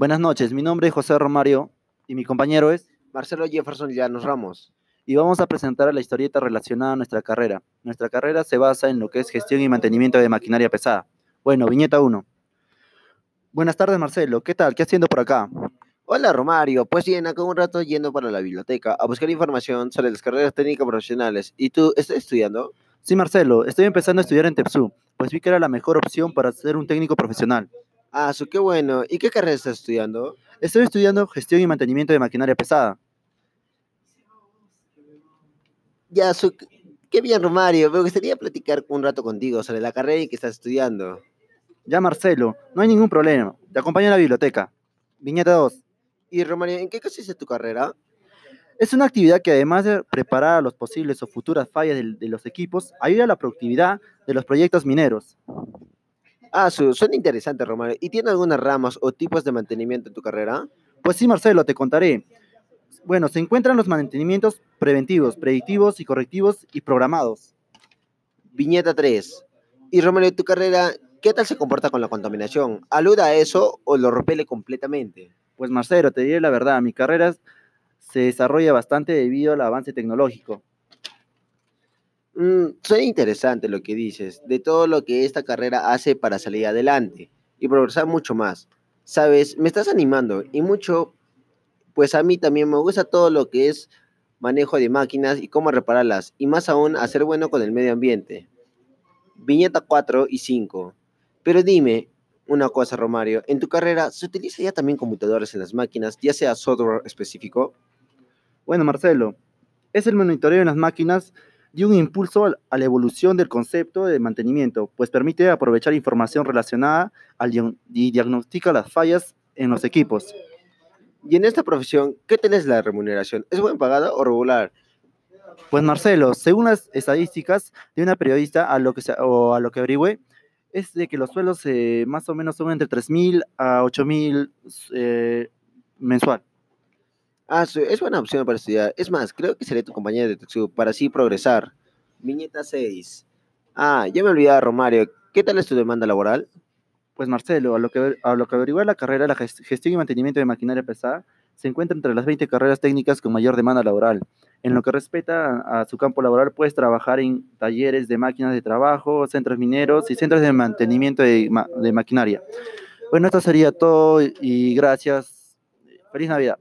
Buenas noches, mi nombre es José Romario y mi compañero es, Marcelo Jefferson Llanos Ramos. y vamos a presentar la historieta relacionada a nuestra carrera. Nuestra carrera se basa en lo que es gestión y mantenimiento de maquinaria pesada. Bueno, viñeta 1. Buenas tardes, Marcelo. ¿Qué tal? ¿Qué haciendo por acá? Hola Romario, pues bien, acá un rato yendo para la biblioteca a buscar información sobre las carreras técnicas profesionales. ¿Y tú estás estudiando? Sí, Marcelo, estoy empezando a estudiar en TEPSU, pues vi que era la mejor opción para ser un técnico profesional. Ah, su, qué bueno. ¿Y qué carrera estás estudiando? Estoy estudiando gestión y mantenimiento de maquinaria pesada. Ya, su, qué bien Romario, me gustaría platicar un rato contigo sobre la carrera que estás estudiando. Ya, Marcelo, no hay ningún problema. Te acompaño a la biblioteca. Viñeta 2. Y Romario, ¿en qué consiste tu carrera? Es una actividad que además de preparar a los posibles o futuras fallas de, los equipos, ayuda a la productividad de los proyectos mineros. Ah, su, suena interesante Romario. ¿Y tiene algunas ramas o tipos de mantenimiento en tu carrera? Pues sí, Marcelo, te contaré. Bueno, se encuentran los mantenimientos preventivos, predictivos y correctivos y programados. Viñeta 3. Y Romario, tu carrera, ¿qué tal se comporta con la contaminación? ¿Aluda a eso o lo repele completamente? Pues Marcelo, te diré la verdad, mi carrera se desarrolla bastante debido al avance tecnológico. Mm, interesante lo que dices, de todo lo que esta carrera hace para salir adelante y progresar mucho más. Sabes, me estás animando y mucho, pues a mí también me gusta todo lo que es manejo de máquinas y cómo repararlas, y más aún hacer bueno con el medio ambiente. Viñeta 4 y 5. Pero dime una cosa, Romario, ¿en tu carrera se utiliza ya también computadores en las máquinas, ya sea software específico? Bueno, Marcelo, es el monitoreo en las máquinas dio un impulso a la evolución del concepto de mantenimiento, pues permite aprovechar información relacionada al y diagnostica las fallas en los equipos. Y en esta profesión, ¿qué tenés la remuneración? ¿Es buen pagada o regular? Pues Marcelo, según las estadísticas de una periodista a lo que, se- o a lo que averigüé, es de que los sueldos eh, más o menos son entre 3.000 a 8.000 eh, mensual. Ah, es buena opción para estudiar. Es más, creo que seré tu compañero de Texu para así progresar. Viñeta 6. Ah, ya me olvidaba, Romario. ¿Qué tal es tu demanda laboral? Pues Marcelo, a lo que, a lo que averigué la carrera, la ges- gestión y mantenimiento de maquinaria pesada se encuentra entre las 20 carreras técnicas con mayor demanda laboral. En lo que respecta a, a su campo laboral, puedes trabajar en talleres de máquinas de trabajo, centros mineros y centros de mantenimiento de, ma- de maquinaria. Bueno, esto sería todo y gracias. Feliz Navidad.